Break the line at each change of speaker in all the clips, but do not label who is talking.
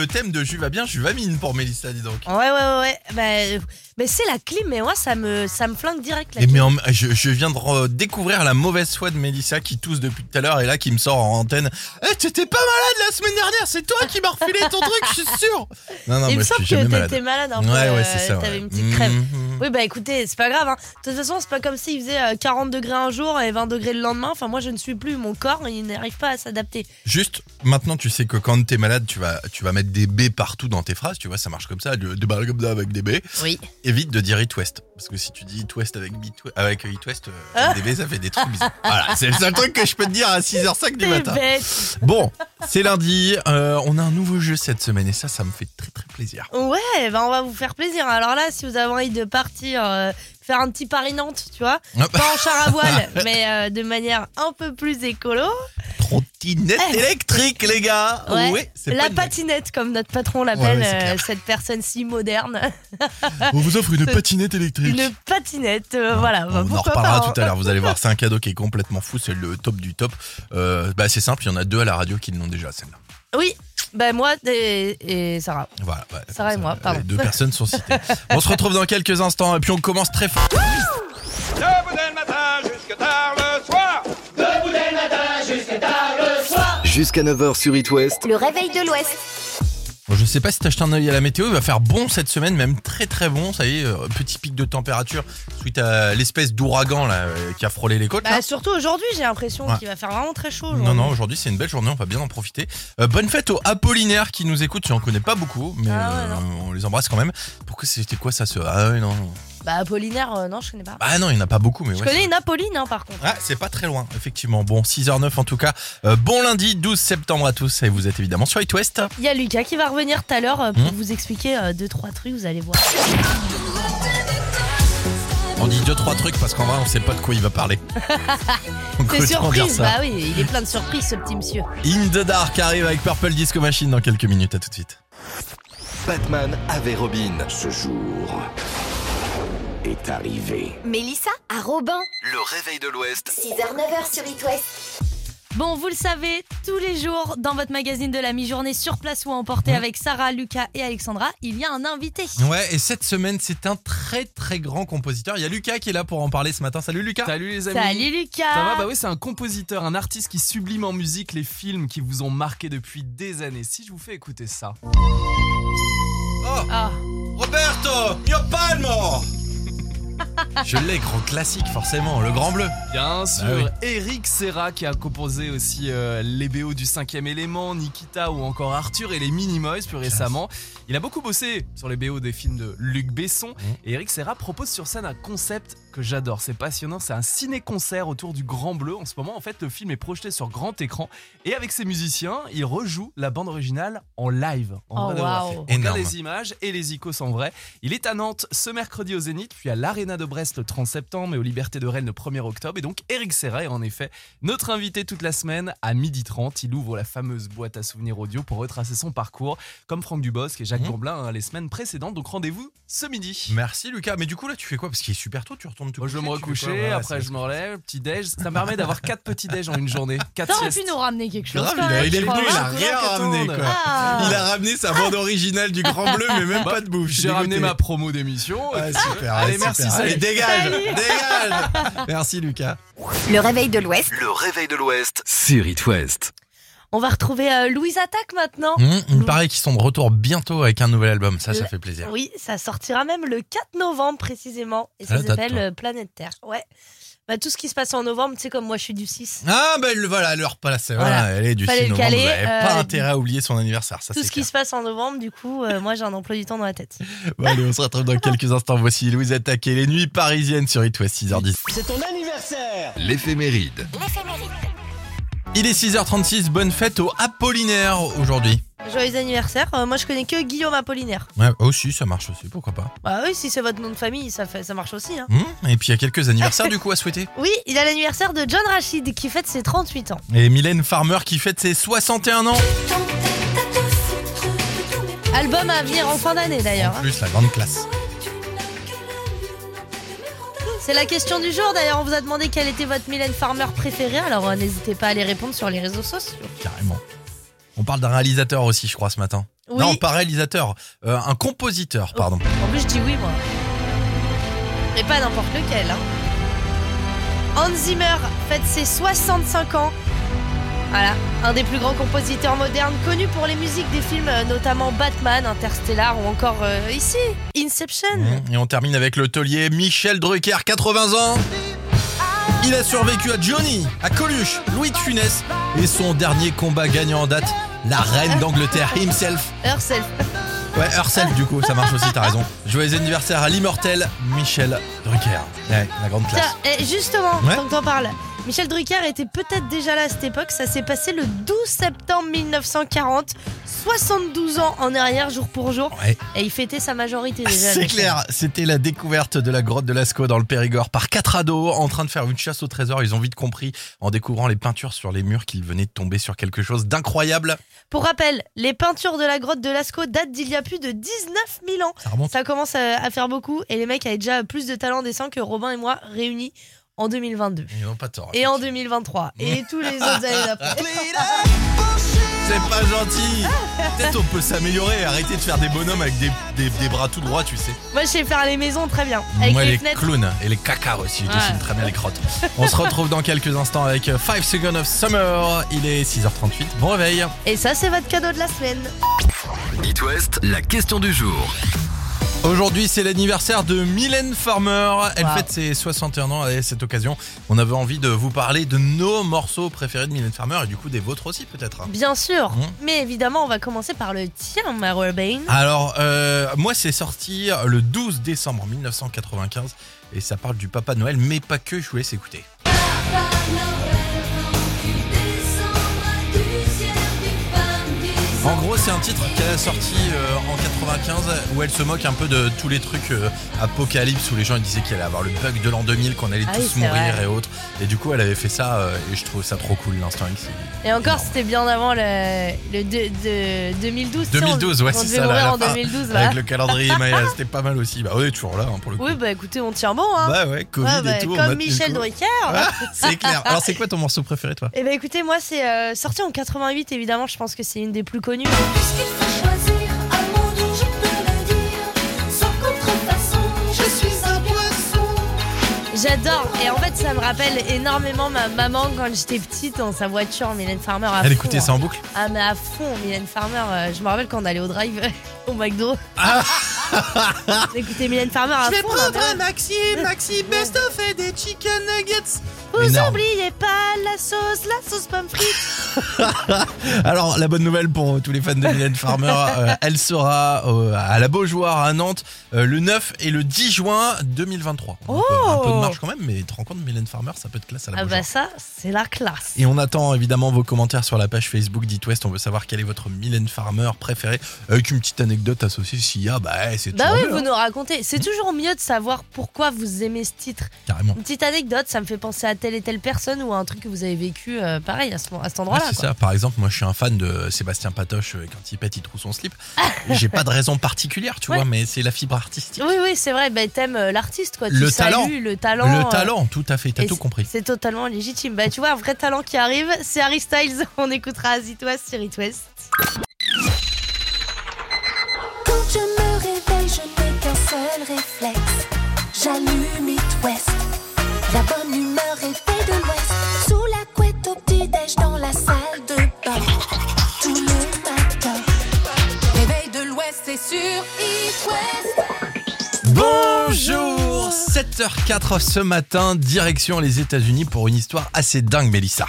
le thème de Juva bien, Juva mine pour Mélissa, dis donc.
Ouais, ouais, ouais, ouais. Bah, euh, mais c'est la clim, mais moi, ça me, ça me flingue direct la
Et
clim.
mais en- je, je viens de re- découvrir la mauvaise foi de Mélissa qui tousse depuis tout à l'heure et là qui me sort en antenne. Eh, t'étais pas malade la semaine dernière, c'est toi qui m'as refilé ton truc, je suis sûr. Non, non,
Il
moi
me
je
semble
suis
que
jamais malade.
t'étais malade un peu.
Ouais, ouais,
euh,
c'est ça.
T'avais
ouais.
une petite crève.
Mhm.
Oui, bah écoutez, c'est pas grave. Hein. De toute façon, c'est pas comme s'il faisait euh, 40 degrés un jour et 20 degrés le lendemain. Enfin, moi, je ne suis plus. Mon corps, il n'arrive pas à s'adapter.
Juste, maintenant tu sais que quand t'es malade, tu vas, tu vas mettre des B partout dans tes phrases, tu vois, ça marche comme ça, de, de barrer comme ça avec des B.
Oui.
Évite de dire It West. Parce que si tu dis It West avec, Beat- avec It West, euh,
Ah.
ça fait des trucs bizarres. Voilà, c'est le seul truc que je peux te dire à 6h05 du matin.
bête.
Bon, c'est lundi, euh, on a un nouveau jeu cette semaine et ça, ça me fait très très plaisir.
Ouais, bah on va vous faire plaisir. Alors là, si vous avez envie de partir euh, faire un petit Paris-Nantes, tu vois,
Hop.
pas en char à voile, mais de manière un peu plus écolo.
Trottinette
Eh.
électrique, les gars.
Ouais.
Oui, c'est pas
La patinette, comme notre patron l'appelle,
Ouais, ouais, c'est
euh, cette personne si moderne.
On vous offre une patinette électrique.
Une patinette, euh, voilà. bah,
on en
pourquoi
reparlera
pas, hein.
tout à l'heure. Vous allez voir, c'est un cadeau qui est complètement fou. C'est le top du top. Euh, bah, c'est simple, il y en a deux à la radio qui l'ont déjà, celle-là.
Oui, bah moi et, et Sarah.
Voilà. bah,
Sarah et
ça,
moi, pardon.
les Deux personnes sont citées. on se retrouve dans quelques instants et puis on commence très fort.
Debout dès le matin jusque tard le soir.
Jusqu'à 9h sur It West,
Le réveil de l'Ouest.
Je sais pas si t'as jeté un œil à la météo, il va faire bon cette semaine, même très très bon. Ça y est, euh, petit pic de température suite à l'espèce d'ouragan là euh, qui a frôlé les côtes. là.
Bah, surtout aujourd'hui, j'ai l'impression
Ouais.
qu'il va faire vraiment très chaud.
Non,
aujourd'hui.
non, aujourd'hui c'est une belle journée, on va bien en profiter. Euh, bonne fête aux Apollinaires qui nous écoutent, si on connaît pas beaucoup, mais
Ah ouais,
euh, on les embrasse quand même. Pourquoi c'était quoi ça ce... Ah ouais, non.
Bah Apollinaire, euh, non, je connais pas.
Ah non, il n'y en a pas beaucoup, mais
je
ouais.
connais
c'est-
une Apolline, hein, par contre.
Ah, c'est pas très loin, effectivement. Bon, 6h09 en tout cas. Euh, bon lundi 12 septembre à tous et vous êtes évidemment sur It West.
Il y a Lucas qui va revenir tout à l'heure euh, pour
Hmm.
vous expliquer euh, deux trois trucs, vous allez voir.
On dit deux trois trucs parce qu'en vrai on sait pas de quoi il va parler.
C'est
autant dire
surprise,
ça.
bah oui, il est plein de surprises ce petit monsieur.
In the Dark arrive avec Purple Disco Machine dans quelques minutes. À tout de suite.
Batman avait Robin.
Ce jour est arrivé.
Mélissa à Robin.
Le réveil de l'Ouest.
6h, 9h sur It West.
Bon, vous le savez, tous les jours dans votre magazine de la mi-journée sur place ou à
Mmh.
emporter avec Sarah, Lucas et Alexandra, il y a un invité.
Ouais, et cette semaine c'est un très très grand compositeur. Il y a Lucas qui est là pour en parler ce matin. Salut Lucas.
Salut les amis.
Salut Lucas
Ça va Bah oui, c'est un compositeur, un artiste qui sublime en musique les films qui vous ont marqué depuis des années. Si je vous fais écouter ça.
Oh,
Ah,
Roberto, mio palmo. Je l'ai, grand classique forcément, le grand bleu.
Bien sûr,
Ah oui.
Eric Serra qui a composé aussi euh, les BO du cinquième élément, Nikita ou encore Arthur et les Minimoys plus récemment. Il a beaucoup bossé sur les BO des films de Luc Besson et Eric Serra propose sur scène un concept que j'adore, c'est passionnant, c'est un ciné-concert autour du Grand Bleu. En ce moment, en fait, le film est projeté sur grand écran et avec ses musiciens, il rejoue la bande originale en live. En
Oh,
vrai
waouh.
On regarde
Énorme.
les images et les icônes en vrai. Il est à Nantes ce mercredi au Zénith, puis à l'Arena de Brest le 30 septembre et aux Libertés de Rennes le 1er octobre. Et donc Eric Serra est en effet notre invité toute la semaine à 12h30. Il ouvre la fameuse boîte à souvenirs audio pour retracer son parcours, comme Franck Dubosc et Jacques
Mhm.
Bourblin hein, les semaines précédentes. Donc rendez-vous ce midi.
Merci Lucas. Mais du coup là tu fais quoi? Parce qu'il est super tôt, tu retournes? Te
Moi, je vais me
coucher, fais quoi
recoucher,
Ouais,
après je me relève, petit déj. Ça me permet d'avoir quatre petits déj en une journée. Quatre
t'aurais pu nous ramener quelque chose.
Grave, il, a,
même,
il est
je
venu, il a rien ramené quoi.
Ah.
Il a ramené sa bande originale du Grand Bleu, mais même pas de bouffe. je
J'ai ramené ma promo d'émission.
Ouais, super,
Allez, merci,
super.
salut.
Allez, dégage, dégage. Merci Lucas.
Le réveil de l'Ouest.
Le réveil de l'Ouest sur It West.
On va retrouver euh, Louise Attaque maintenant.
Hum, il me paraît qu'ils sont de retour bientôt avec un nouvel album. Ça, ça fait plaisir.
Oui, ça sortira même le 4 novembre précisément. Et
Ah,
ça s'appelle euh, Planète Terre. Ouais. Bah, tout ce qui se passe en novembre, tu sais, comme moi je suis du 6.
Ah ben le voilà, l'heure passe. Voilà,
Voilà.
elle est du
Fallait
6
le
novembre.
caler,
Vous
euh,
pas intérêt à oublier son anniversaire. Ça
Tout
c'est
ce qui se passe en novembre, du coup, euh, moi j'ai un emploi du temps dans la tête.
Bon, allez, on se retrouve dans quelques instants. Voici Louise Attaqué, les nuits parisiennes sur It West 6h10.
L'éphéméride.
Il est 6h36. Bonne fête au Apollinaire aujourd'hui.
Joyeux anniversaire. Euh, moi je connais que Guillaume Apollinaire.
Ouais, aussi, ça marche aussi. Pourquoi pas.
Bah oui, si c'est votre nom de famille, ça, fait, ça marche aussi. Hein.
Hum, Et puis il y a quelques anniversaires du coup à souhaiter.
Oui, il a l'anniversaire de John Rachid qui fête ses 38 ans.
Et Mylène Farmer qui fête ses 61 ans.
Album à venir en fin d'année d'ailleurs.
En
hein.
plus, la grande classe.
C'est la question du jour. D'ailleurs, on vous a demandé quel était votre Mylène Farmer préféré. Alors, euh, n'hésitez pas à les répondre sur les réseaux sociaux.
Carrément. On parle d'un réalisateur aussi, je crois, ce matin.
Oui.
Non, pas réalisateur, euh, un compositeur, pardon.
En plus, je dis oui, moi. Et pas n'importe lequel. Hein. Hans Zimmer fête ses 65 ans. Voilà, un des plus grands compositeurs modernes, connu pour les musiques des films, euh, notamment Batman, Interstellar ou encore euh, ici, Inception.
Mmh. Et on termine avec le taulier Michel Drucker, 80 ans. Il a survécu à Johnny, à Coluche, Louis de Funès et son dernier combat gagnant en date, la reine d'Angleterre himself.
Herself.
Ouais, Herself du coup, ça marche aussi, t'as raison. Joyeux anniversaire à l'immortel Michel Drucker. Ouais, la grande classe.
Tiens, et justement,
Ouais.
tant que t'en parles, Michel Drucker était peut-être déjà là à cette époque. Ça s'est passé le 12 septembre 1940. 72 ans en arrière, jour pour jour.
Ouais.
Et il fêtait sa majorité déjà.
C'est clair, c'était la découverte de la grotte de Lascaux dans le Périgord par quatre ados en train de faire une chasse au trésor. Ils ont vite compris en découvrant les peintures sur les murs qu'ils venaient de tomber sur quelque chose d'incroyable.
Pour rappel, les peintures de la grotte de Lascaux datent d'il y a plus de 19 000 ans.
Ça.
Ça commence à, à faire beaucoup et les mecs avaient déjà plus de talent dessin que Robin et moi réunis en 2022.
Ils n'ont pas tort.
Et en 2023. Et tous les autres années d'après.
C'est pas gentil. Peut-être on peut s'améliorer. Arrêter de faire des bonhommes avec des, des- des bras tout droits, tu sais.
Moi, je sais faire les maisons très bien. Avec
Moi,
les
les
fenêtres.
clowns et les cacards aussi. Je
Ouais.
dessine très bien les crottes. On se retrouve dans quelques instants avec 5 Seconds of Summer. Il est 6h38. Bon réveil.
Et ça, c'est votre cadeau de la semaine.
It West, la question du jour.
Aujourd'hui, c'est l'anniversaire de Mylène Farmer. Elle
Wow.
fête ses 61 ans. Et à cette occasion, on avait envie de vous parler de nos morceaux préférés de Mylène Farmer et du coup des vôtres aussi peut-être.
Bien sûr.
Mhm.
Mais évidemment, on va commencer par le tien, ma Robin.
Alors, euh, moi, c'est sorti le 12 décembre 1995 et ça parle du Papa Noël, mais pas que. Je vous laisse écouter. En gros, c'est un titre qu'elle a sorti euh, en 95 où elle se moque un peu de tous les trucs euh, apocalypse où les gens ils disaient qu'il allait avoir le bug de l'an 2000, qu'on allait
Ah
tous
oui,
mourir
vrai.
et autres. Et du coup, elle avait fait ça euh, et je trouve ça trop cool l'instant X.
Et encore, c'était bien avant le, le de, de 2012. tu sais,
2012,
on,
ouais, c'est ça. là,
en
fin,
2012, là.
Avec le calendrier Maya, c'était pas mal aussi. Bah, on est toujours là hein, pour le coup.
Oui, bah écoutez, on tient bon, hein.
Bah ouais, Covid
Ouais, bah,
et tout.
comme Michel. Drucker.
Ah, c'est clair. Alors, c'est quoi ton morceau préféré, toi?
Et bah écoutez, moi, c'est sorti en 88, évidemment. Je pense que c'est une des plus connues.
Un je je un
J'adore. Et en fait, ça me rappelle énormément ma maman quand j'étais petite dans sa voiture, Mylène Farmer. À
Elle
fond,
écoutait
hein.
ça en boucle?
Ah, mais à fond, Mylène Farmer. euh, je me rappelle quand on allait au drive au McDo.
Ah.
Écoutez Mylène Farmer à fond. non, mais ouais.
Maxi, Maxi Best of et des chicken nuggets.
Vous
Énorme.
oubliez pas la sauce, la sauce pomme frite.
Alors, la bonne nouvelle pour tous les fans de Mylène Farmer, euh, elle sera euh, à la Beaujoire à Nantes euh, le 9 et le 10 juin 2023. Donc, euh, un peu de marche quand même, mais tu te rends compte, Mylène Farmer, ça peut être classe à la
Ah
Beaujoire.
bah ça, c'est la classe.
Et on attend évidemment vos commentaires sur la page Facebook d'It West. On veut savoir quel est votre Mylène Farmer préféré. Avec une petite anecdote associée s'il y a, bah c'est
Bah oui,
mieux,
vous
hein,
nous racontez. C'est toujours mieux de savoir pourquoi vous aimez ce titre.
carrément.
Une petite anecdote, ça me fait penser à telle et telle personne ou à un truc que vous avez vécu euh, pareil à, ce, à cet
Ouais,
endroit-là.
c'est ça. Par exemple, moi, je suis un fan de Sébastien Patoche. euh, Quand il pète, il trouve son slip. J'ai pas de raison particulière, tu
Ouais.
vois, mais c'est la fibre artistique.
Oui, oui, c'est vrai. Bah, t'aimes euh, l'artiste, quoi. Tu
Le
salues
talent.
le talent.
Le
euh,
talent, tout à fait. T'as tout compris.
C'est totalement légitime. Bah, tu vois, un vrai talent qui arrive, c'est Harry Styles. On écoutera It West sur It West.
Quand je me réveille, je n'ai qu'un seul réflexe J'allume It West
Bonjour 7h04 ce matin, direction les États-Unis pour une histoire assez dingue, Mélissa.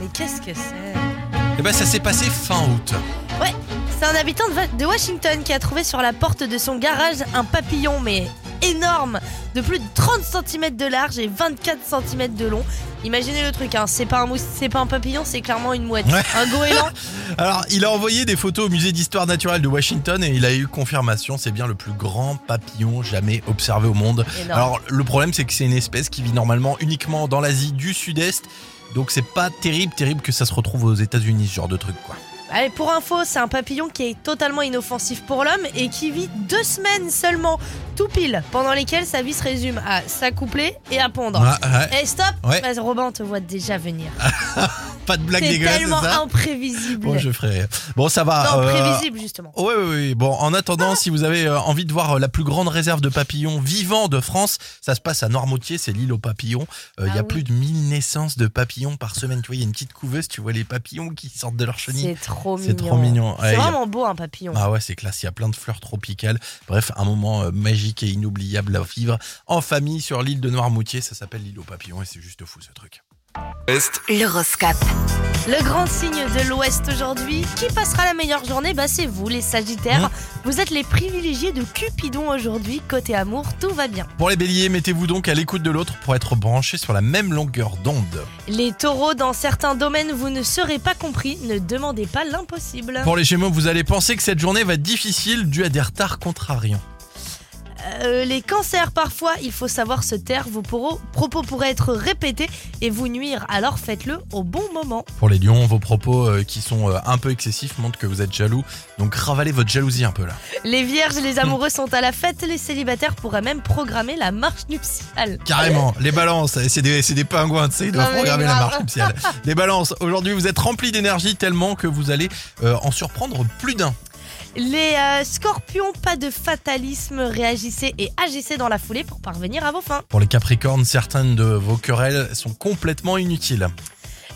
Mais qu'est-ce que c'est
Et ben, ça s'est passé fin août.
Ouais, c'est un habitant de Washington qui a trouvé sur la porte de son garage un papillon, mais énorme, de plus de 30 cm de large et 24 cm de long. Imaginez le truc, hein, c'est pas un mousse, c'est pas un papillon, c'est clairement une mouette.
Ouais.
Un goéland.
Alors, il a envoyé des photos au musée d'histoire naturelle de Washington et il a eu confirmation, c'est bien le plus grand papillon jamais observé au monde.
Énorme.
Alors, le problème, c'est que c'est une espèce qui vit normalement uniquement dans l'Asie du Sud-Est. Donc, c'est pas terrible, terrible que ça se retrouve aux États-Unis, ce genre de truc, quoi.
Allez, pour info, c'est un papillon qui est totalement inoffensif pour l'homme et qui vit deux semaines seulement, tout pile, pendant lesquelles sa vie se résume à s'accoupler et à pondre.
Ouais, ouais.
Et stop
Ouais.
Vas-y, Robin, on te voit déjà venir.
Pas de blague
C'est
dégueulasse,
tellement
ça
imprévisible.
Bon, je ferai. Bon, ça va.
Non,
euh,
prévisible, justement.
Oui, oui, oui. Bon, en attendant, si vous avez euh, envie de voir euh, la plus grande réserve de papillons vivants de France, ça se passe à Noirmoutier, c'est l'île aux papillons. Euh, Il y
Ah
a
oui.
plus de 1000 naissances de papillons par semaine. Tu vois, il y a une petite couveuse, tu vois les papillons qui sortent de leur chenille.
C'est trop mignon.
C'est trop mignon.
C'est
a-
vraiment beau, un papillon.
Ah ouais, c'est classe. Il y a plein de fleurs tropicales. Bref, un moment magique et inoubliable à vivre en famille sur l'île de Noirmoutier. Ça s'appelle l'île aux papillons et c'est juste fou ce truc.
Est
L'horoscope.
Le grand signe de l'Ouest aujourd'hui, qui passera la meilleure journée Bah c'est vous les Sagittaires.
Mmh.
Vous êtes les privilégiés de Cupidon aujourd'hui. Côté amour, tout va bien.
Pour les béliers, mettez-vous donc à l'écoute de l'autre pour être branchés sur la même longueur d'onde.
Les taureaux, dans certains domaines, vous ne serez pas compris. Ne demandez pas l'impossible.
Pour les gémeaux, vous allez penser que cette journée va être difficile dû à des retards contrariants.
Euh, les cancers, parfois, il faut savoir se taire. Vos propos pourraient être répétés et vous nuire. Alors faites-le au bon moment.
Pour les lions, vos propos euh, qui sont euh, un peu excessifs montrent que vous êtes jaloux. Donc ravalez votre jalousie un peu là.
Les vierges et les amoureux sont à la fête. Les célibataires pourraient même programmer la marche nuptiale.
Carrément, les balances, c'est des, c'est des pingouins, tu sais, ils doivent
Non,
programmer la marche nuptiale. Les balances, aujourd'hui vous êtes remplis d'énergie tellement que vous allez en surprendre plus d'un.
Les euh, scorpions, pas de fatalisme, réagissez et agissez dans la foulée pour parvenir à vos fins.
Pour les capricornes, certaines de vos querelles sont complètement inutiles.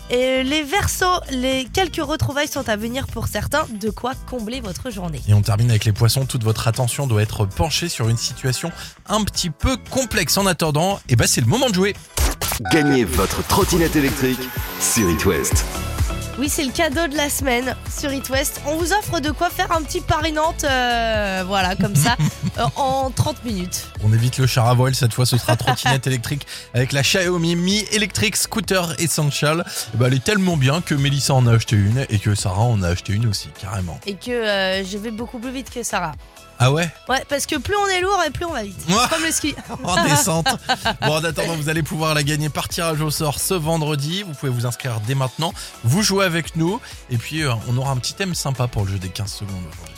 Et les versos, les quelques retrouvailles sont à venir pour certains, de quoi combler votre journée.
Et on termine avec les poissons, toute votre attention doit être penchée sur une situation un petit peu complexe. En attendant, eh ben c'est le moment de jouer.
Gagnez votre trottinette électrique sur It West.
Oui, c'est le cadeau de la semaine sur It West. On vous offre de quoi faire un petit Paris-Nantes, euh, voilà, comme ça, euh, en 30 minutes.
On évite le char à voile, cette fois ce sera trottinette électrique avec la Xiaomi Mi Electric Scooter Essential. Eh ben, elle est tellement bien que Mélissa en a acheté une et que Sarah en a acheté une aussi, carrément.
Et que euh, je vais beaucoup plus vite que Sarah.
Ah ouais
Ouais, parce que plus on est lourd et plus on va vite.
Ouais.
Comme le ski.
En descente. Bon, en attendant, vous allez pouvoir la gagner par tirage au sort ce vendredi. Vous pouvez vous inscrire dès maintenant. Vous jouez avec nous. Et puis, euh, on aura un petit thème sympa pour le jeu des 15 secondes aujourd'hui.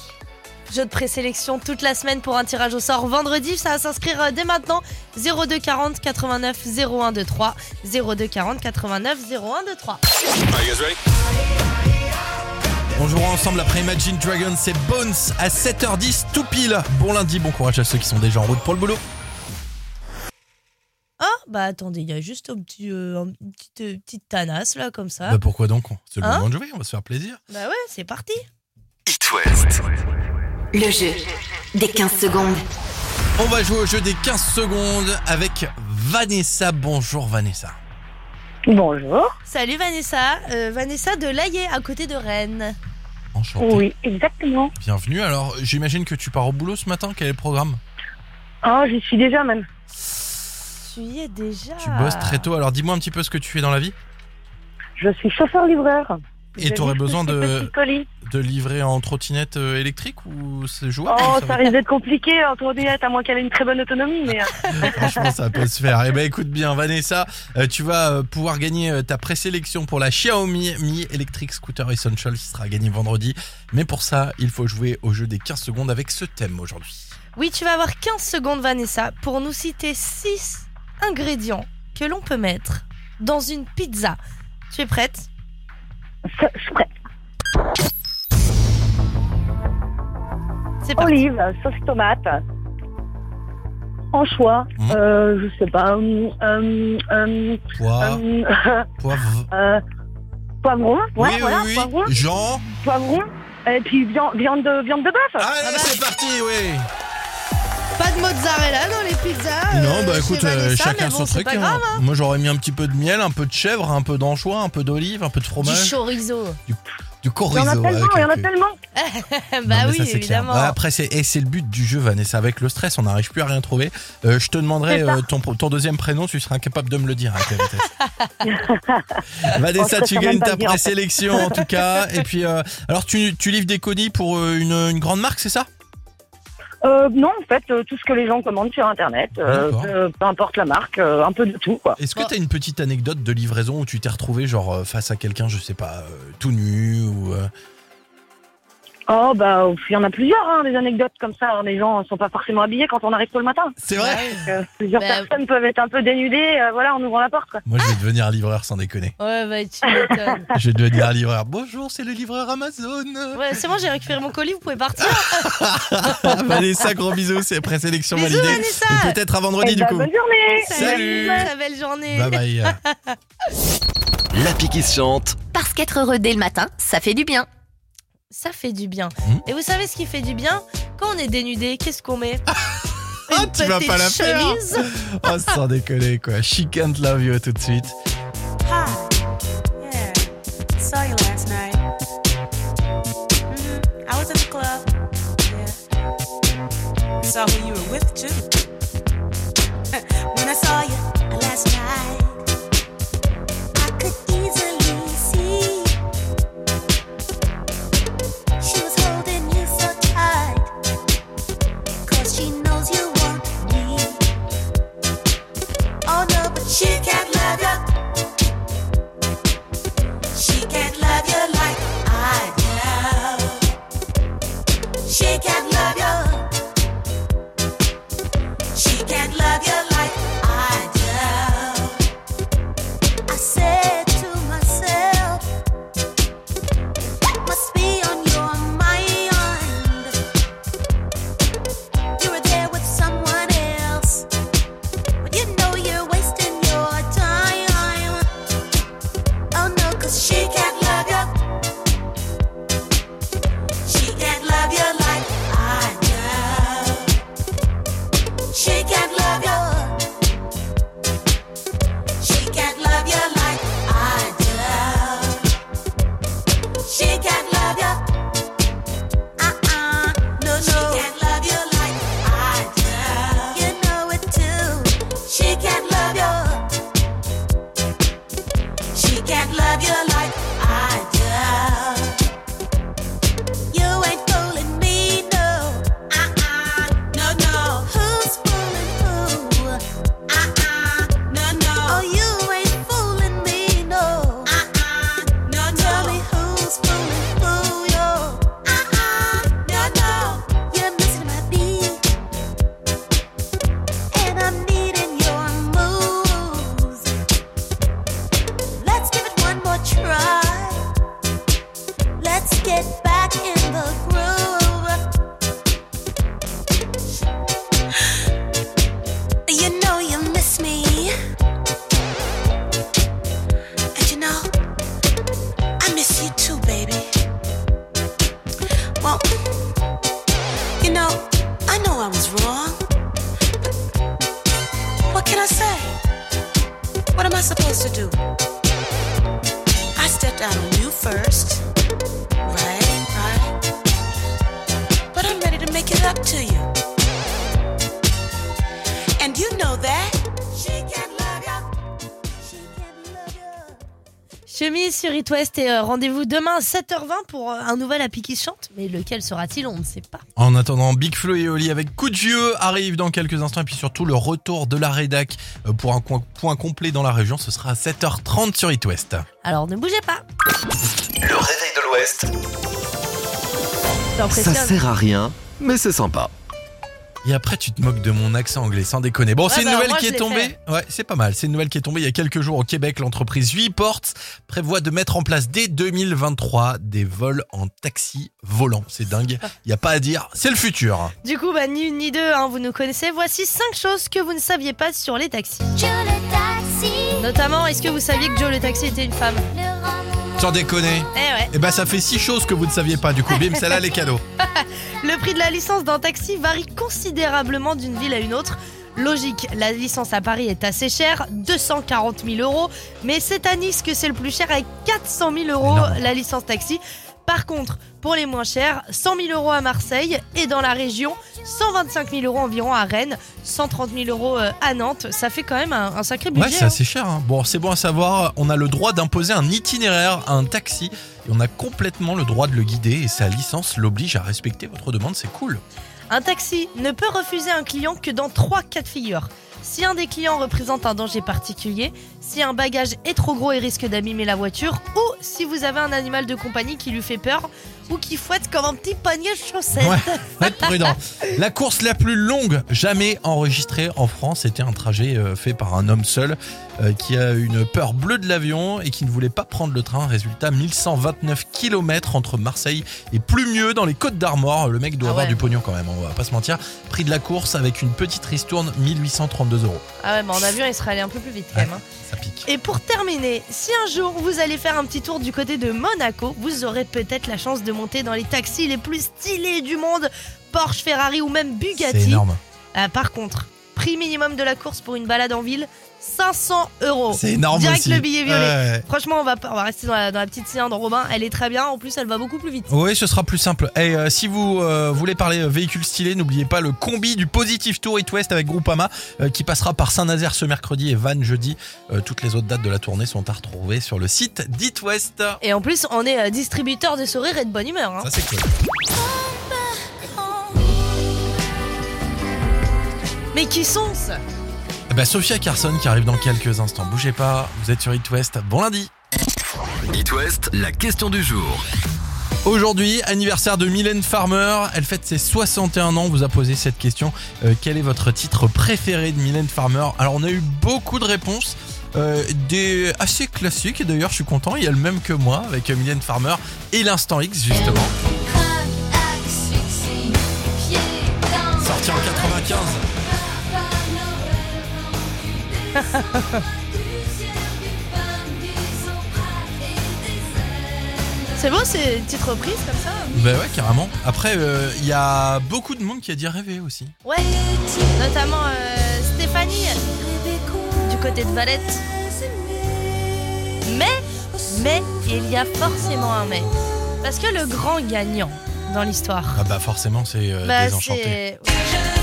Jeu de présélection toute la semaine pour un tirage au sort vendredi. Ça va s'inscrire euh, dès maintenant. 02 40 89 01 23. 02 40 89 01 23.
On jouera ensemble après Imagine Dragons, c'est Bones à 7h10 tout pile. Bon lundi, bon courage à ceux qui sont déjà en route pour le boulot.
Ah, bah attendez, il y a juste un petit, euh, une petite, euh, petite tanasse là, comme ça.
Bah pourquoi donc? C'est le
Hein
moment de jouer, on va se faire plaisir.
Bah ouais, c'est parti.
It West.
Le jeu des 15 secondes.
On va jouer au jeu des 15 secondes avec Vanessa. Bonjour Vanessa.
Bonjour.
Salut Vanessa. Euh, Vanessa de Laillé, à côte de Rennes.
Enchanté.
Oui, exactement.
Bienvenue. Alors, j'imagine que tu pars au boulot ce matin. Quel est le programme?
Ah, j'y suis déjà même.
Tu y es déjà.
Tu bosses très tôt. Alors, dis-moi un petit peu ce que tu fais dans la vie.
Je suis chauffeur-livreur.
Et t'aurais
livre
besoin de-. De livrer en trottinette euh, électrique ou c'est jouable
Oh,
ça
ça risque d'être compliqué en trottinette, à moins qu'elle ait une très bonne autonomie, mais euh,
Franchement, ça peut se faire. Eh ben, écoute bien, Vanessa, euh, tu vas pouvoir gagner ta présélection pour la Xiaomi Mi Electric Scooter Essential qui sera gagnée vendredi. Mais pour ça, il faut jouer au jeu des 15 secondes avec ce thème aujourd'hui.
Oui, tu vas avoir 15 secondes, Vanessa, pour nous citer 6 ingrédients que l'on peut mettre dans une pizza. Tu es prête?
Je suis prête. Olive, sauce tomate, anchois,
Mhm.
euh, je sais pas, euh, euh, euh,
Poivre,
euh,
poivre.
euh, poivron, ouais,
oui,
voilà,
oui, oui.
poivron,
Jean.
poivron, et puis viande, viande de, viande de bœuf.
Allez, c'est parti, oui.
Pas de mozzarella dans les pizzas. euh,
non, bah
chez
écoute, euh,
Vanessa,
chacun
mais bon,
son
c'est
truc.
Pas
hein.
grave, hein.
Moi, j'aurais mis un petit peu de miel, un peu de chèvre, un peu d'anchois, un peu d'olive, un peu de
Du
fromage,
chorizo.
du
Il y
chorizo.
en a tellement, il y en a tellement.
Non,
bah
mais
oui,
ça, c'est clair.
évidemment.
Bah, après, c'est et c'est le but du jeu, Vanessa. Avec le stress, on n'arrive plus à rien trouver. Euh, je te demanderai
C'est ça.
euh, ton, ton deuxième prénom, tu seras incapable de me le dire vitesse.
On
Vanessa,
se
tu gagnes
même pas
ta
le dire, en fait.
présélection en tout cas. Et puis, euh, alors, tu, tu livres des colis pour euh, une, une grande marque, c'est ça?
Euh, non, en fait, euh, tout ce que les gens commandent sur Internet, euh,
D'accord.
euh, peu importe la marque, euh, un peu de tout, quoi.
Est-ce que
Bon.
tu as une petite anecdote de livraison où tu t'es retrouvé genre euh, face à quelqu'un, je sais pas, euh, tout nu ou euh,
Oh, bah, il y en a plusieurs, hein, des anecdotes comme ça. Alors, les gens sont pas forcément habillés quand on arrive tôt le matin.
C'est vrai
Euh, plusieurs
Bah,
personnes peuvent être un peu dénudées, euh, voilà, en ouvrant la porte, quoi.
Moi, je vais devenir livreur sans déconner.
Ouais, bah tu m'étonnes.
Je vais devenir livreur. Bonjour, c'est le livreur Amazon.
Ouais, c'est bon, j'ai récupéré mon colis, vous pouvez partir.
Vanessa, gros bisous. C'est présélection
Bisous,
validée.
Vanessa.
Et peut-être à vendredi,
Eh
du
bah,
coup.
bonne journée
Salut.
Très belle journée.
Bye bye.
L'appli qui se chante.
Parce qu'être heureux dès le matin, ça fait du bien.
Ça fait du bien.
Hmm.
Et vous savez ce qui fait du bien? Quand on est dénudé, qu'est-ce qu'on met?
Ah, tu vas pas la faire.
chemise.
Oh, sans déconner, quoi. She can't love you tout de suite.
Hi. Yeah. Saw you last night. I was at the club. Yeah. Saw who you were with too. when I saw you last night, she can't love you. It
West et euh, rendez-vous demain à 7h20 pour euh, un nouvel appli qui chante. Mais lequel sera-t-il? On ne sait pas.
En attendant, Big Flo et Oli avec coup de vieux arrive dans quelques instants. Et puis surtout, le retour de la rédac euh, pour un coin- point complet dans la région. Ce sera à 7h30 sur It West.
Alors ne bougez pas.
Le réveil de l'Ouest.
Ça
sert à rien, mais c'est sympa.
Et après, tu te moques de mon accent anglais, sans déconner. Bon,
Ouais,
c'est une
bah,
nouvelle
moi,
qui est tombée. Ouais, c'est pas mal. C'est une nouvelle qui est tombée il y a quelques jours au Québec. L'entreprise 8 portes prévoit de mettre en place dès 2023 des vols en taxi volant. C'est dingue. Il y a pas à dire. C'est le futur.
Du coup, bah, ni une ni deux, hein, vous nous connaissez. Voici 5 choses que vous ne saviez pas sur les taxis. Notamment, est-ce que vous saviez que Joe le taxi était une femme?
Sans déconner.
Eh ouais.
Eh ben, ça fait six choses que vous ne saviez pas. Du coup, bim, c'est là les cadeaux.
Le prix de la licence d'un taxi varie considérablement d'une ville à une autre. Logique, la licence à Paris est assez chère, 240 000 euros, mais c'est à Nice que c'est le plus cher avec 400 000 euros la licence taxi. Par contre, pour les moins chers, 100 000 euros à Marseille et dans la région, 125 000 euros environ à Rennes, 130 000 euros euh, à Nantes. Ça fait quand même un, un sacré budget.
Ouais, c'est
hein.
assez cher. hein. Bon, c'est bon à savoir. On a le droit d'imposer un itinéraire à un taxi et on a complètement le droit de le guider et sa licence l'oblige à respecter votre demande. C'est cool.
Un taxi ne peut refuser un client que dans trois cas de figure. Si un des clients représente un danger particulier, si un bagage est trop gros et risque d'abîmer la voiture, ou si vous avez un animal de compagnie qui lui fait peur, ou qui fouette comme un petit panier de chaussettes.
Ouais, faut être prudent. La course la plus longue jamais enregistrée en France était un trajet euh, fait par un homme seul euh, qui a une peur bleue de l'avion et qui ne voulait pas prendre le train. Résultat, 1129 km entre Marseille et Plumieux dans les Côtes d'Armor. Le mec doit
Ah
avoir
ouais.
du pognon quand même, on va pas se mentir. Prix de la course avec une petite ristourne, 1832 euros.
Ah ouais, mais en avion, il serait allé un peu plus vite quand
Ouais.
même. hein.
Ça pique.
Et pour terminer, si un jour vous allez faire un petit tour du côté de Monaco, vous aurez peut-être la chance de monter dans les taxis les plus stylés du monde, Porsche, Ferrari ou même
C'est
Bugatti.
énorme.
Ah, par contre, prix minimum de la course pour une balade en ville, 500 euros.
C'est énorme
Direct
aussi.
le billet violet.
Ouais.
Franchement, on va, on va rester dans la, dans la petite cylindre Robin. Elle est très bien. En plus, elle va beaucoup plus vite.
Oui, ce sera plus simple. Et euh, si vous euh, voulez parler euh, véhicule stylé, n'oubliez pas le combi du Positive Tour It West avec Groupama euh, qui passera par Saint-Nazaire ce mercredi et Vannes jeudi. Toutes les autres dates de la tournée sont à retrouver sur le site d'It West.
Et en plus, on est distributeur de sourires et de bonne humeur. hein.
Ça c'est cool.
Mais qui sont-ce
Eh ben, Sophia Carson qui arrive dans quelques instants. Bougez pas, vous êtes sur It West. Bon lundi.
It West, la question du jour.
Aujourd'hui, anniversaire de Mylène Farmer. Elle fête ses 61 ans. On vous a posé cette question. Euh, quel est votre titre préféré de Mylène Farmer? Alors, on a eu beaucoup de réponses. euh, des assez classiques et d'ailleurs je suis content il y a le même que moi avec Mylène Farmer et l'instant X justement sorti en 95
C'est beau ces petites reprises comme ça
bah ouais carrément. Après euh, il y a beaucoup de monde qui a dit rêver aussi.
Ouais, notamment euh, Stéphanie du côté de Valette. Mais, mais, il y a forcément un mais. Parce que le grand gagnant dans l'histoire,
ah bah forcément c'est euh,
bah,
désenchanté.
c'est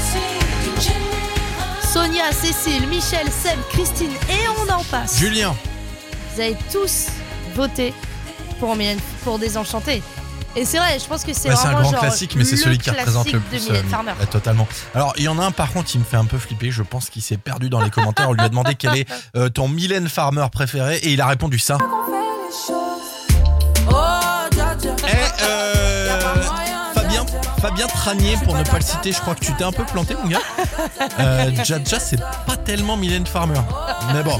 Sonia, Cécile, Michel, Seb, Christine et on en passe.
Julien
Vous avez tous voté pour Mylène, pour Désenchanté. Et c'est vrai, je pense que c'est
Ouais, c'est un grand
genre
classique, mais c'est celui qui représente le plus. euh, totalement. Alors, il y en a un par contre qui me fait un peu flipper. Je pense qu'il s'est perdu dans les commentaires. On lui a demandé quel est euh, ton Mylène Farmer préféré et il a répondu ça. Fabien, Tranier, pour ne pas le citer, je crois que tu t'es un peu planté, mon gars. Euh, Jaja, c'est pas tellement Mylène Farmer. Mais bon,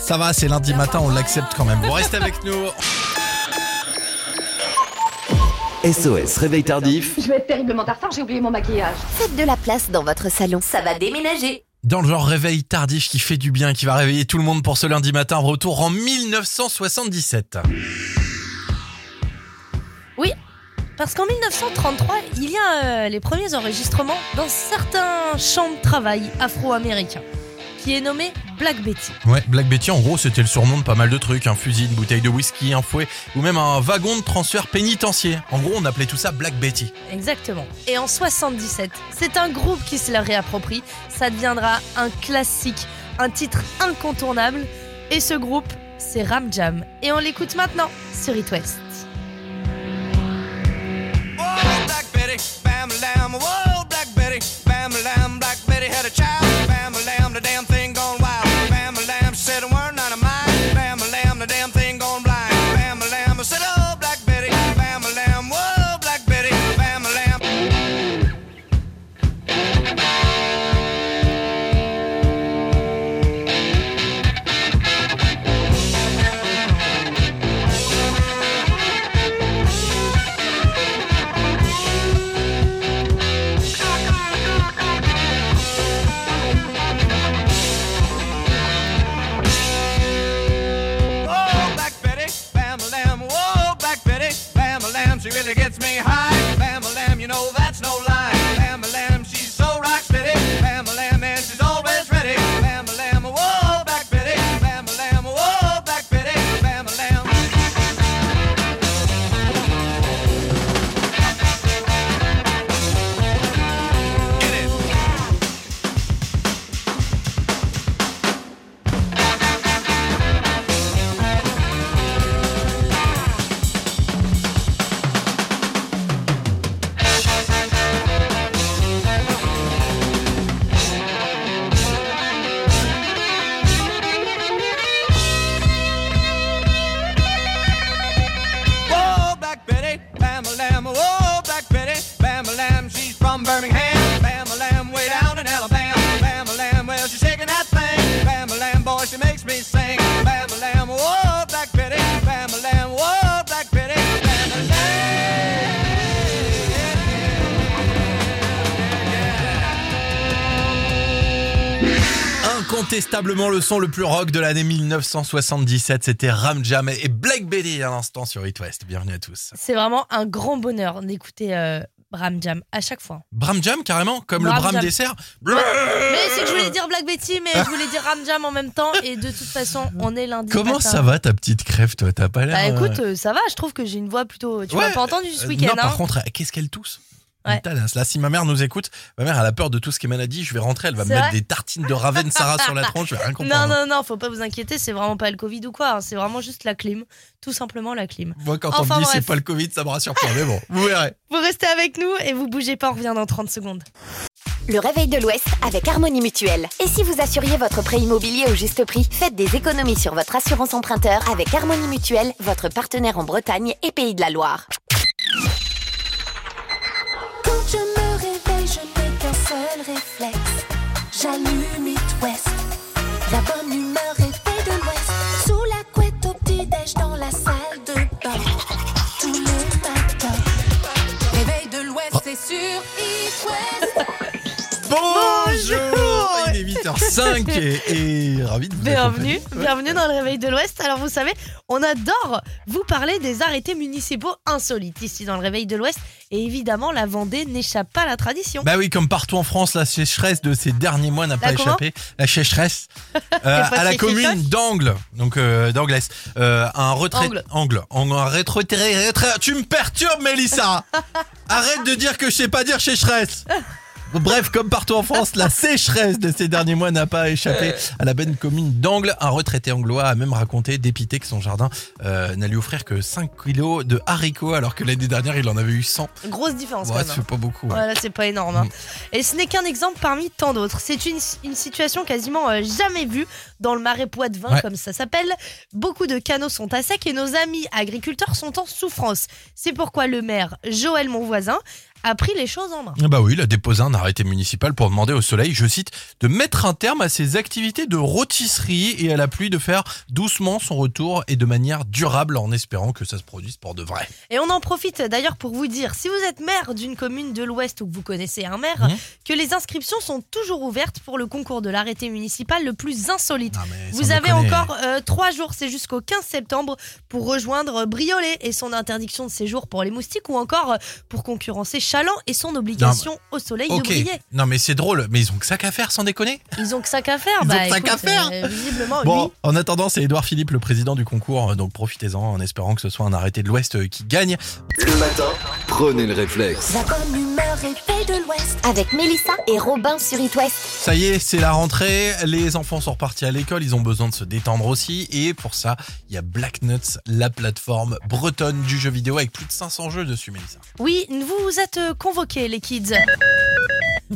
ça va, c'est lundi matin, on l'accepte quand même. Bon, restez avec nous.
SOS Réveil Tardif.
Je vais être terriblement en retard, j'ai oublié mon maquillage.
Faites de la place dans votre salon, ça va déménager.
Dans le genre réveil tardif qui fait du bien, qui va réveiller tout le monde pour ce lundi matin, retour en 1977.
Oui, parce qu'en 1933, il y a euh, les premiers enregistrements dans certains champs de travail afro-américains, qui est nommé Black Betty.
Ouais, Black Betty, en gros, c'était le surnom de pas mal de trucs. Un fusil, une bouteille de whisky, un fouet, ou même un wagon de transfert pénitentiaire. En gros, on appelait tout ça Black Betty.
Exactement. Et en 77, c'est un groupe qui se la réapproprie. Ça deviendra un classique, un titre incontournable. Et ce groupe, c'est Ram Jam. Et on l'écoute maintenant sur It West.
Betty, bam lamb, whoa, Black Betty, bam lamb, Black Betty had a child, that's no lie.
Incontestablement le son le plus rock de l'année 1977. C'était Ram Jam et Black Betty à l'instant sur It West. Bienvenue à tous.
C'est vraiment un grand bonheur d'écouter euh, Bram Jam à chaque fois.
Bram Jam carrément, comme
Bram
le Bram
Jam.
dessert.
Mais c'est que je voulais dire Black Betty, mais je voulais dire Ram Jam en même temps. Et de toute façon, on est lundi.
Comment
matin.
ça va ta petite crève toi? T'as pas l'air.
Bah
euh,
écoute, euh, ça va, je trouve que j'ai une voix plutôt. Tu
Ouais,
m'as pas entendu ce
euh,
week-end,
Non, par
hein
contre, euh, qu'est-ce qu'elle tousse?
Ouais.
Là, si ma mère nous écoute, ma mère elle a peur de tout ce qui est maladie. Je vais rentrer, elle va me mettre des tartines de Raven Sarah sur la tronche. Je vais rien comprendre.
Non, non, non, faut pas vous inquiéter, c'est vraiment pas le Covid ou quoi, hein, c'est vraiment juste la clim. Tout simplement la clim.
Moi, quand
Enfin,
on me dit c'est pas le Covid, ça me rassure pas. Mais bon, vous verrez.
Vous restez avec nous et vous bougez pas, on revient dans 30 secondes.
Le réveil de l'Ouest avec Harmonie Mutuelle. Et si vous assuriez votre prêt immobilier au juste prix, faites des économies sur votre assurance emprunteur avec Harmonie Mutuelle, votre partenaire en Bretagne et Pays de la Loire.
Je me réveille, je n'ai qu'un seul réflexe. J'allume It West. La bonne humeur est faite de l'Ouest. Sous la couette au petit-déj dans la salle de bain. Tous les matins. Réveil de l'Ouest, c'est sur It West.
Bonjour Il est 8h05 et, et ravi de vous
Bienvenue, bienvenue dans le réveil de l'Ouest. Alors vous savez, on adore vous parler des arrêtés municipaux insolites ici dans le réveil de l'Ouest. Et évidemment, la Vendée n'échappe pas à la tradition.
Bah oui, comme partout en France, la sécheresse de ces derniers mois n'a pas échappé. La sécheresse euh, à la commune d'Angle, donc euh, d'Anglès, euh, un retrait,
Angle.
Angle, un retraité- Tu me perturbes, Mélissa. Arrête de dire que je sais pas dire sécheresse. Bref, comme partout en France, la sécheresse de ces derniers mois n'a pas échappé à la bonne commune d'Angle. Un retraité anglois a même raconté, dépité, que son jardin euh, n'a lui offert que 5 kilos de haricots, alors que l'année dernière, il en avait eu 100.
Grosse différence
Ouais,
quand même.
fait pas beaucoup. ouais.
Voilà, c'est pas énorme. hein. Et ce n'est qu'un exemple parmi tant d'autres. C'est une, une situation quasiment euh, jamais vue dans le marais poitevin,
Ouais.
comme ça s'appelle. Beaucoup de canaux sont à sec et nos amis agriculteurs sont en souffrance. C'est pourquoi le maire Joël Monvoisin a pris les choses en main.
Ah Bah oui, il a déposé un arrêté municipal pour demander au soleil, je cite, de mettre un terme à ses activités de rôtisserie et à la pluie de faire doucement son retour et de manière durable en espérant que ça se produise pour de vrai.
Et on en profite d'ailleurs pour vous dire, si vous êtes maire d'une commune de l'Ouest ou que vous connaissez un maire,
Mhm.
que les inscriptions sont toujours ouvertes pour le concours de l'arrêté municipal le plus insolite.
Ah,
Vous avez encore euh, trois jours, c'est jusqu'au 15 septembre, pour rejoindre Briolet et son interdiction de séjour pour les moustiques ou encore euh, pour concurrencer Chaland et son obligation au soleil
Ok,
de briller.
non mais c'est drôle, mais ils ont que ça qu'à faire sans déconner.
Ils ont que ça qu'à faire.
Ils ont
bah,
que ça
écoute,
qu'à faire.
euh, visiblement,
Bon,
lui.
en attendant, c'est Édouard Philippe, le président du concours, donc profitez-en en espérant que ce soit un arrêté de l'Ouest euh, qui gagne.
Le matin, prenez le réflexe.
La faite de l'Ouest.
Avec Mélissa et Robin sur It West.
Ça y est, c'est la rentrée, les enfants sont repartis à l'école, ils ont besoin de se détendre aussi, et pour ça, il y a Black Nuts, la plateforme bretonne du jeu vidéo avec plus de 500 jeux dessus, Mélissa.
Oui, vous vous êtes convoqués, les kids.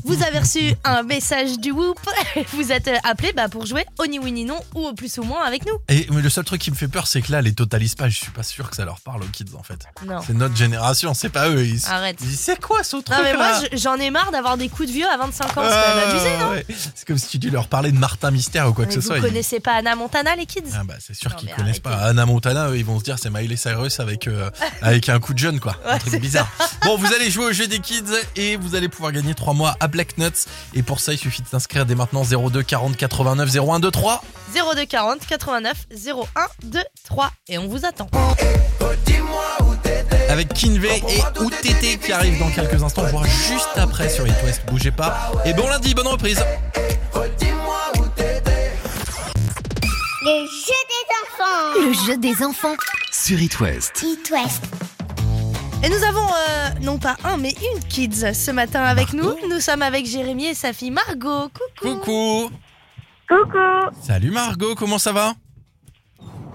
Vous avez reçu un message du Whoop. Vous êtes euh, appelés bah, pour jouer au ni oui ni non ou au plus ou moins avec nous.
Et mais le seul truc qui me fait peur, c'est que là, les totalisent pas. Je suis pas sûr que ça leur parle aux kids en fait.
Non.
C'est notre génération, c'est pas eux. Ils,
Arrête.
ils c'est quoi ce truc
Non mais moi j'en ai marre d'avoir des coups de vieux à 25 ans, c'est abusé, non
C'est comme si tu leur parlais de Martin Mystère ou quoi que ce
Vous
soit. Ils-
connaissez pas Anna Montana les kids
Ah bah c'est sûr qu'ils connaissent
arrêtez.
pas Anna Montana, eux, ils vont se dire c'est Miley Cyrus avec euh, avec un coup de jeune quoi, un
Ouais,
truc
c'est
bizarre. Bon, vous allez jouer au jeu des kids et vous allez pouvoir gagner 3 mois à Black Nuts et pour ça il suffit de s'inscrire dès maintenant 02 40 89 01 23.
02 40 89 01 2 3 et on vous attend.
avec Kinvey et OTT qui arrivent dans quelques instants, voire juste après sur It West. Bougez pas. Et bon lundi, bonne reprise.
Le jeu des enfants. Le jeu des enfants.
Sur It West.
It West.
Et nous avons euh, non pas un mais une kids ce matin avec nous. Nous sommes avec Jérémy et sa fille Margot. Coucou.
Coucou.
Coucou.
Salut Margot, comment ça va?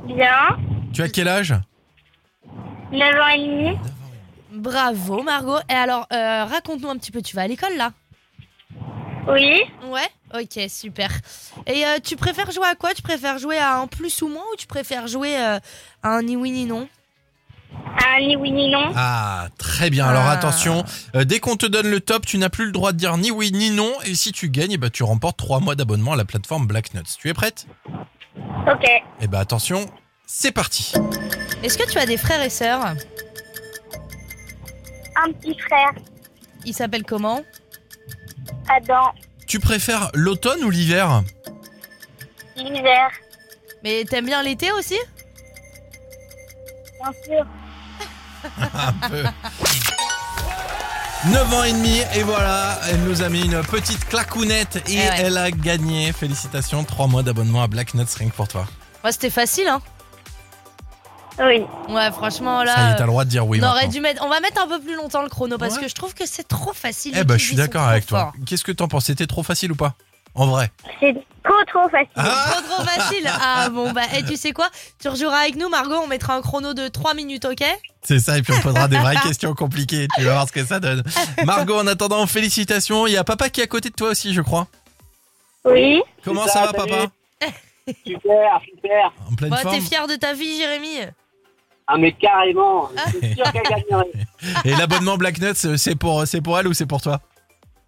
Bien.
Tu as quel âge?
9 ans et demi.
Bravo Margot. Et alors euh, raconte-nous un petit peu, tu vas à l'école là?
Oui.
Ouais? Ok, super. Et euh, tu préfères jouer à quoi? Tu préfères jouer à un plus ou moins ou tu préfères jouer euh, à un ni oui ni non?
Un ni oui ni non.
Ah, très bien. Alors
Ah.
attention, euh, dès qu'on te donne le top, tu n'as plus le droit de dire ni oui ni non. Et si tu gagnes, eh ben, tu remportes 3 mois d'abonnement à la plateforme Black Nuts. Tu es prête?
Ok.
Eh ben attention, c'est parti.
Est-ce que tu as des frères et sœurs?
Un petit frère.
Il s'appelle comment?
Adam.
Tu préfères l'automne ou l'hiver?
L'hiver,
Mais t'aimes bien l'été aussi?
Bien sûr.
Un peu. 9 ans et demi et voilà, elle nous a mis une petite clacounette et
Eh ouais.
elle a gagné. Félicitations, 3 mois d'abonnement à Black Nuts Ring pour toi.
Ouais, c'était facile, hein
Oui.
Ouais, franchement, là.
Ça y est, t'as le droit de dire oui
on aurait dû mettre. On va mettre un peu plus longtemps le chrono parce
Ouais.
que je trouve que c'est trop facile.
Eh bah, je suis d'accord avec toi. Qu'est-ce que t'en penses? C'était trop facile ou pas? En vrai
C'est trop trop facile.
Trop trop facile. Ah bon bah et tu sais quoi? Tu rejoueras avec nous Margot, on mettra un chrono de 3 minutes, OK?
C'est ça, et puis on posera des vraies questions compliquées. Tu vas voir ce que ça donne. Margot, en attendant, félicitations. Il y a papa qui est à côté de toi aussi, je crois.
Oui.
Comment ça va, papa?
Super, super.
En pleine
t'es fier de ta vie, Jérémy?
Ah mais carrément, c'est sûr qu'elle gagnerait.
Et l'abonnement Black Nuts, c'est pour, c'est pour elle ou c'est pour toi?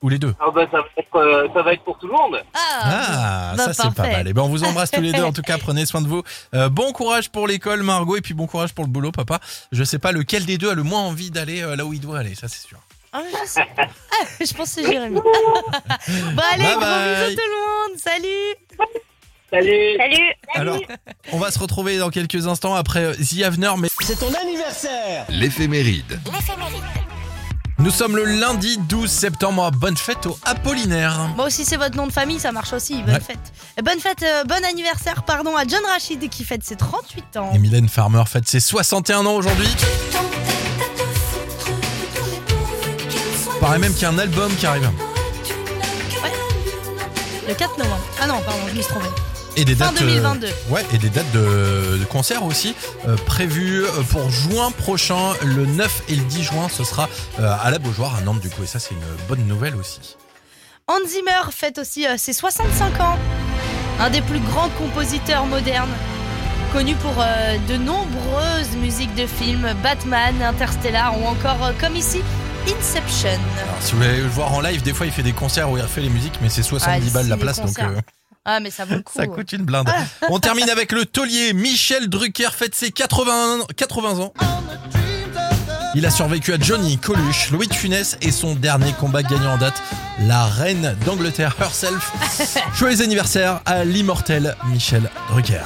Ou les deux
Ah bah ça va être, euh, ça va être pour tout le monde.
Ah,
bah,
ça c'est pas mal. Et ben on vous embrasse tous les deux. En tout cas, prenez soin de vous. Euh, bon courage pour l'école, Margot, et puis bon courage pour le boulot, papa. Je sais pas lequel des deux a le moins envie d'aller euh, là où il doit aller, ça c'est sûr.
Ah, je, sais. Ah, je pense que c'est Jérémy. bah allez,
Bye
gros
bye.
bisous tout le monde. Salut.
Salut.
Salut.
Alors, on va se retrouver dans quelques instants après The Avener, mais
C'est ton anniversaire
L'éphéméride.
Nous sommes le lundi 12 septembre. Bonne fête au Apollinaire.
Moi aussi, c'est votre nom de famille, ça marche aussi. Bonne
Ouais.
fête. Euh, Bonne fête, euh, bon anniversaire, pardon, à John Rachid qui fête ses 38 ans.
Et Mylène Farmer fête ses 61 ans aujourd'hui. Paraît même qu'il y a un album qui arrive.
Le 4 novembre. Ah non, pardon, je me suis trompée.
Et des
Fin
dates, euh,
2022.
ouais, et des dates de, de concert aussi euh, prévues euh, pour juin prochain, le 9 et le 10 juin, ce sera euh, à la Beaujoire à Nantes du coup. Et ça, c'est une bonne nouvelle aussi.
Hans Zimmer fête aussi euh, ses 65 ans. Un des plus grands compositeurs modernes. Connu pour euh, de nombreuses musiques de films, Batman, Interstellar ou encore, euh, comme ici, Inception.
Alors, si vous voulez le voir en live, des fois, il fait des concerts où il refait les musiques, mais c'est 70
Ah,
balles la place, donc
concerts.
euh,
Ah, mais ça vaut le coup.
ça coûte une blinde. On termine avec le taulier. Michel Drucker fête ses 80, 80 ans. Il a survécu à Johnny, Coluche, Louis de Funès et son dernier combat gagnant en date, la reine d'Angleterre herself. Joyeux anniversaire à l'immortel Michel Drucker.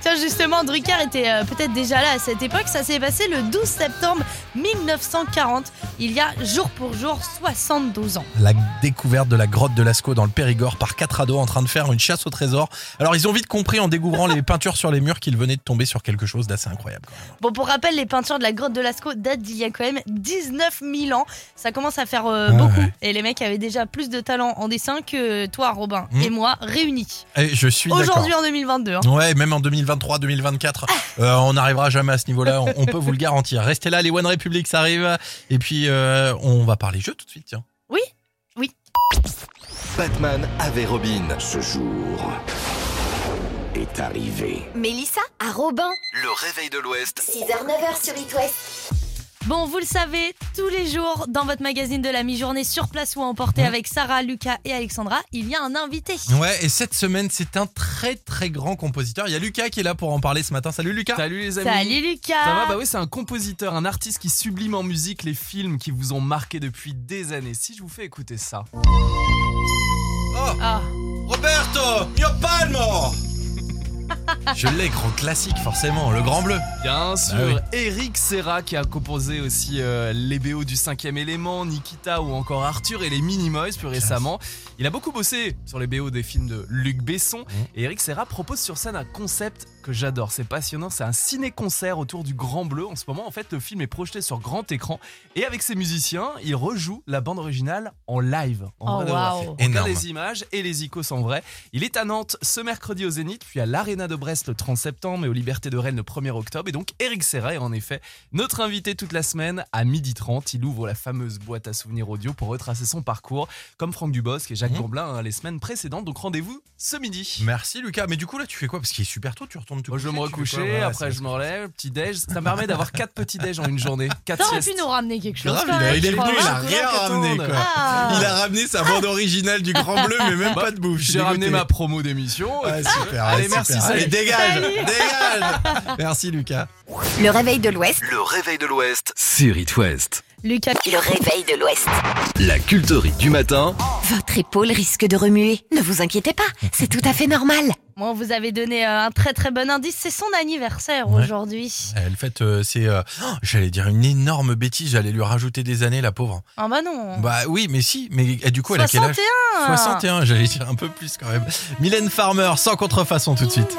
Tiens, justement, Drucker était euh, peut-être déjà là à cette époque. Ça s'est passé le 12 septembre 1940. Il y a jour pour jour 72 ans.
La découverte de la grotte de Lascaux dans le Périgord par quatre ados en train de faire une chasse au trésor. Alors ils ont vite compris en découvrant les peintures sur les murs qu'ils venaient de tomber sur quelque chose d'assez incroyable.
Bon, pour rappel, les peintures de la grotte de Lascaux datent d'il y a quand même 19 000 ans. Ça commence à faire euh,
Ah
beaucoup.
ouais.
Et les mecs avaient déjà plus de talent en dessin que toi, Robin,
Mm.
et moi réunis.
Et je suis.
Aujourd'hui en 2022. hein.
Ouais, même en 2023, 2024, euh, on n'arrivera jamais à ce niveau-là, on, on peut vous le garantir. Restez là, les One Republic, ça arrive. Et puis, euh, on va parler jeu tout de suite, tiens.
Oui, oui.
Batman avait Robin.
Ce jour est arrivé.
Mélissa à Robin.
Le réveil de l'Ouest.
6h, 9h sur It West.
Bon, vous le savez, tous les jours dans votre magazine de la mi-journée sur place ou à emporter avec Sarah, Lucas et Alexandra, il y a un invité.
Ouais, et cette semaine, c'est un très très grand compositeur. Il y a Lucas qui est là pour en parler ce matin. Salut Lucas.
Salut les amis.
Salut Lucas.
Ça va? Bah oui, c'est un compositeur, un artiste qui sublime en musique les films qui vous ont marqué depuis des années. Si je vous fais écouter ça.
Oh,
Ah,
Roberto, mio palmo Je l'ai, grand classique, forcément, le grand bleu.
Bien sûr,
oui.
Eric Serra qui a composé aussi euh, les BO du cinquième élément, Nikita ou encore Arthur et les Minimoys plus récemment. Il a beaucoup bossé sur les BO des films de Luc Besson et Eric Serra propose sur scène un concept que j'adore, c'est passionnant, c'est un ciné-concert autour du Grand Bleu. En ce moment, en fait, le film est projeté sur grand écran et avec ses musiciens, il rejoue la bande originale en live. En
Oh,
vrai. On regarde les images et les icônes en vrai. Il est à Nantes ce mercredi au Zénith, puis à l'Arena de Brest le 30 septembre et aux Libertés de Rennes le 1er octobre. Et donc Eric Serra est en effet notre invité toute la semaine à 12h30. Il ouvre la fameuse boîte à souvenirs audio pour retracer son parcours, comme Franck Dubosc et Jacques. Gamblin hein, les semaines précédentes. Donc rendez-vous ce midi.
Merci Lucas. Mais du coup, là, tu fais quoi? Parce qu'il est super tôt, tu retournes te
Moi, je vais me
coucher,
recoucher,
Ouais,
après je me relève, petit déj. Ça me permet d'avoir 4 petits déj en une journée. 4
T'aurais pu nous ramener quelque chose.
Grave,
quand
il, a-
même,
il est venu, il a rien ramené quoi.
Ah.
Il a ramené sa bande originale du Grand Bleu, mais même
Bah,
pas de bouffe.
J'ai ramené ma promo d'émission.
Ouais, super,
Allez, merci,
super.
salut.
Allez, dégage, dégage. Merci Lucas.
Le réveil de l'Ouest.
Le réveil de l'Ouest sur It West.
Lucas.
Le réveil de l'Ouest.
La culterie du matin
Votre épaule risque de remuer. Ne vous inquiétez pas, c'est tout à fait normal.
Vous avez donné euh, un très très bon indice. C'est son anniversaire
Ouais.
aujourd'hui.
Elle fait, euh, c'est, euh, oh, j'allais dire une énorme bêtise, j'allais lui rajouter des années, la pauvre.
Ah bah non.
Bah oui, mais si, mais et du coup, elle a quel âge?
61.
61, j'allais dire un peu plus quand même. Mylène Farmer, sans contrefaçon tout de suite.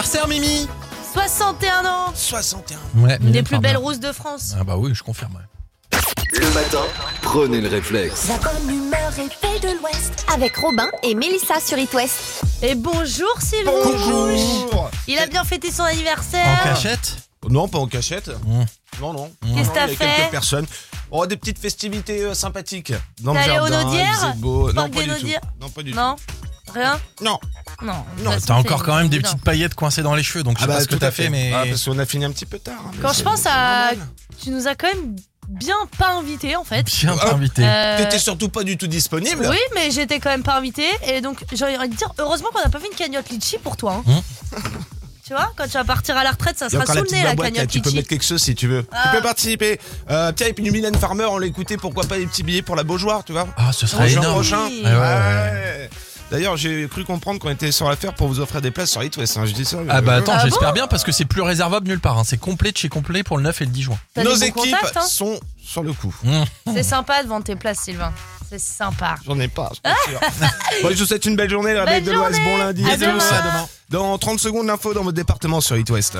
Anniversaire, Mimi
61 ans
61.
Ouais,
Une des plus belles rousses de France.
Ah bah oui, je confirme. ouais.
Le matin, prenez le réflexe.
La bonne humeur est faite de l'Ouest. Avec Robin et Mélissa sur It West.
Et bonjour Sylvain
Bonjour.
Il a bien fêté son anniversaire
En cachette
Non, pas en cachette.
Mmh.
Non, non.
Qu'est-ce
Non,
que t'as
il y a
fait
quelques personnes. Oh, des petites festivités euh, sympathiques. Dans
T'es
le
allé au
jardin,
Naudière
il faisait beau. Non,
Parc
pas
des
du tout.
Naudières
Non, pas du
Non Rien.
Non.
Non.
Non,
T'as encore quand même des petites paillettes coincées dans les cheveux, donc je sais pas ce que
tout
t'as
à
fait, mais.
Ah, parce qu'on a fini un petit peu tard. hein,
Quand je pense à. Tu nous as quand même bien pas invitée en fait.
Bien pas invité.
Euh,
T'étais surtout pas du tout disponible
Oui, mais j'étais quand même pas invitée. Et donc, j'ai envie de dire, heureusement qu'on n'a pas fait une cagnotte litchi pour toi. hein. tu vois, quand tu vas partir à la retraite, ça sera
la
sous le
petite
nez la
baboîte, là,
cagnotte
tu peux mettre quelque chose si tu veux.
Ah.
Tu peux participer. Euh, tiens, et puis Mylène Farmer, on l'a écouté, pourquoi pas des petits billets pour la Beaujoire, tu vois
Ah, ce serait énorme.
prochain.
Oui.
Ouais, ouais,
Ouais. D'ailleurs, j'ai cru comprendre qu'on était sur l'affaire pour vous offrir des places sur It West. hein, je dis ça.
Ah bah attends,
Ah
j'espère
bon
bien parce que c'est plus réservable nulle part. hein. C'est complet de chez complet pour le 9 et le 10 juin.
T'as
Nos
bons
équipes
contacts, hein
sont sur le coup.
Mmh.
C'est sympa de vendre tes places, Sylvain. C'est sympa.
J'en ai pas, je suis sûr. bon, je vous souhaite une belle journée, la
Belle
de l'Ouest.
journée.
Bon lundi
À
à tous.
demain.
À demain.
Dans 30 secondes, l'info dans votre département sur It West.